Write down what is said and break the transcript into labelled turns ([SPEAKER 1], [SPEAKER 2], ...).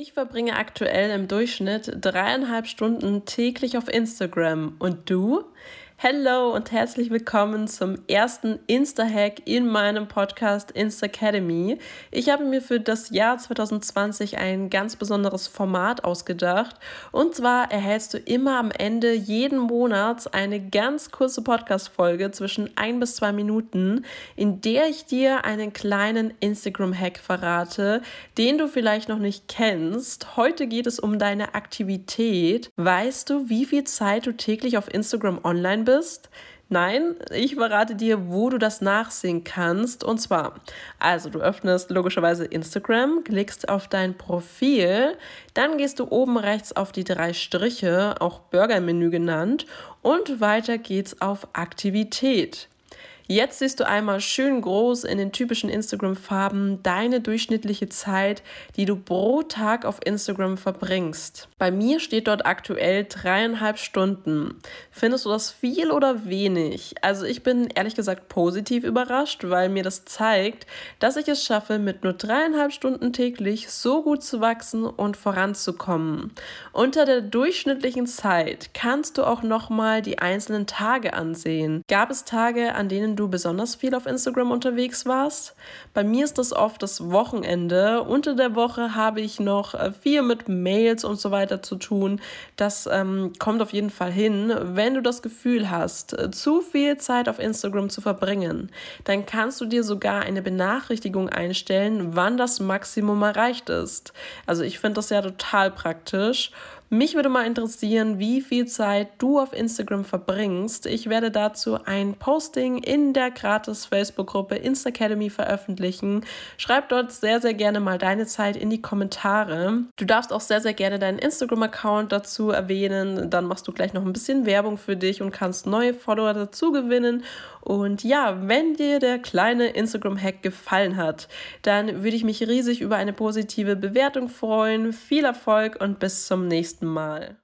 [SPEAKER 1] Ich verbringe aktuell im Durchschnitt dreieinhalb Stunden täglich auf Instagram. Und du? Hello und herzlich willkommen zum ersten Insta-Hack in meinem Podcast Insta Academy. Ich habe mir für das Jahr 2020 ein ganz besonderes Format ausgedacht. Und zwar erhältst du immer am Ende jeden Monats eine ganz kurze Podcast-Folge zwischen ein bis zwei Minuten, in der ich dir einen kleinen Instagram-Hack verrate, den du vielleicht noch nicht kennst. Heute geht es um deine Aktivität. Weißt du, wie viel Zeit du täglich auf Instagram online bist? Nein, ich verrate dir, wo du das nachsehen kannst. Und zwar, also du öffnest logischerweise Instagram, klickst auf dein Profil, dann gehst du oben rechts auf die drei Striche, auch Burger-Menü genannt, und weiter geht's auf Aktivität. Jetzt siehst du einmal schön groß in den typischen Instagram-Farben deine durchschnittliche Zeit, die du pro Tag auf Instagram verbringst. Bei mir steht dort aktuell dreieinhalb Stunden. Findest du das viel oder wenig? Also ich bin ehrlich gesagt positiv überrascht, weil mir das zeigt, dass ich es schaffe, mit nur dreieinhalb Stunden täglich so gut zu wachsen und voranzukommen. Unter der durchschnittlichen Zeit kannst du auch nochmal die einzelnen Tage ansehen. Gab es Tage, an denen du besonders viel auf Instagram unterwegs warst. Bei mir ist das oft das Wochenende. Unter der Woche habe ich noch äh, viel mit Mails und so weiter zu tun. Das ähm, kommt auf jeden Fall hin. Wenn du das Gefühl hast, äh, zu viel Zeit auf Instagram zu verbringen, dann kannst du dir sogar eine Benachrichtigung einstellen, wann das Maximum erreicht ist. Also ich finde das ja total praktisch. Mich würde mal interessieren, wie viel Zeit du auf Instagram verbringst. Ich werde dazu ein Posting in der gratis Facebook-Gruppe Insta Academy veröffentlichen. Schreib dort sehr, sehr gerne mal deine Zeit in die Kommentare. Du darfst auch sehr, sehr gerne deinen Instagram-Account dazu erwähnen. Dann machst du gleich noch ein bisschen Werbung für dich und kannst neue Follower dazu gewinnen. Und ja, wenn dir der kleine Instagram-Hack gefallen hat, dann würde ich mich riesig über eine positive Bewertung freuen. Viel Erfolg und bis zum nächsten Mal.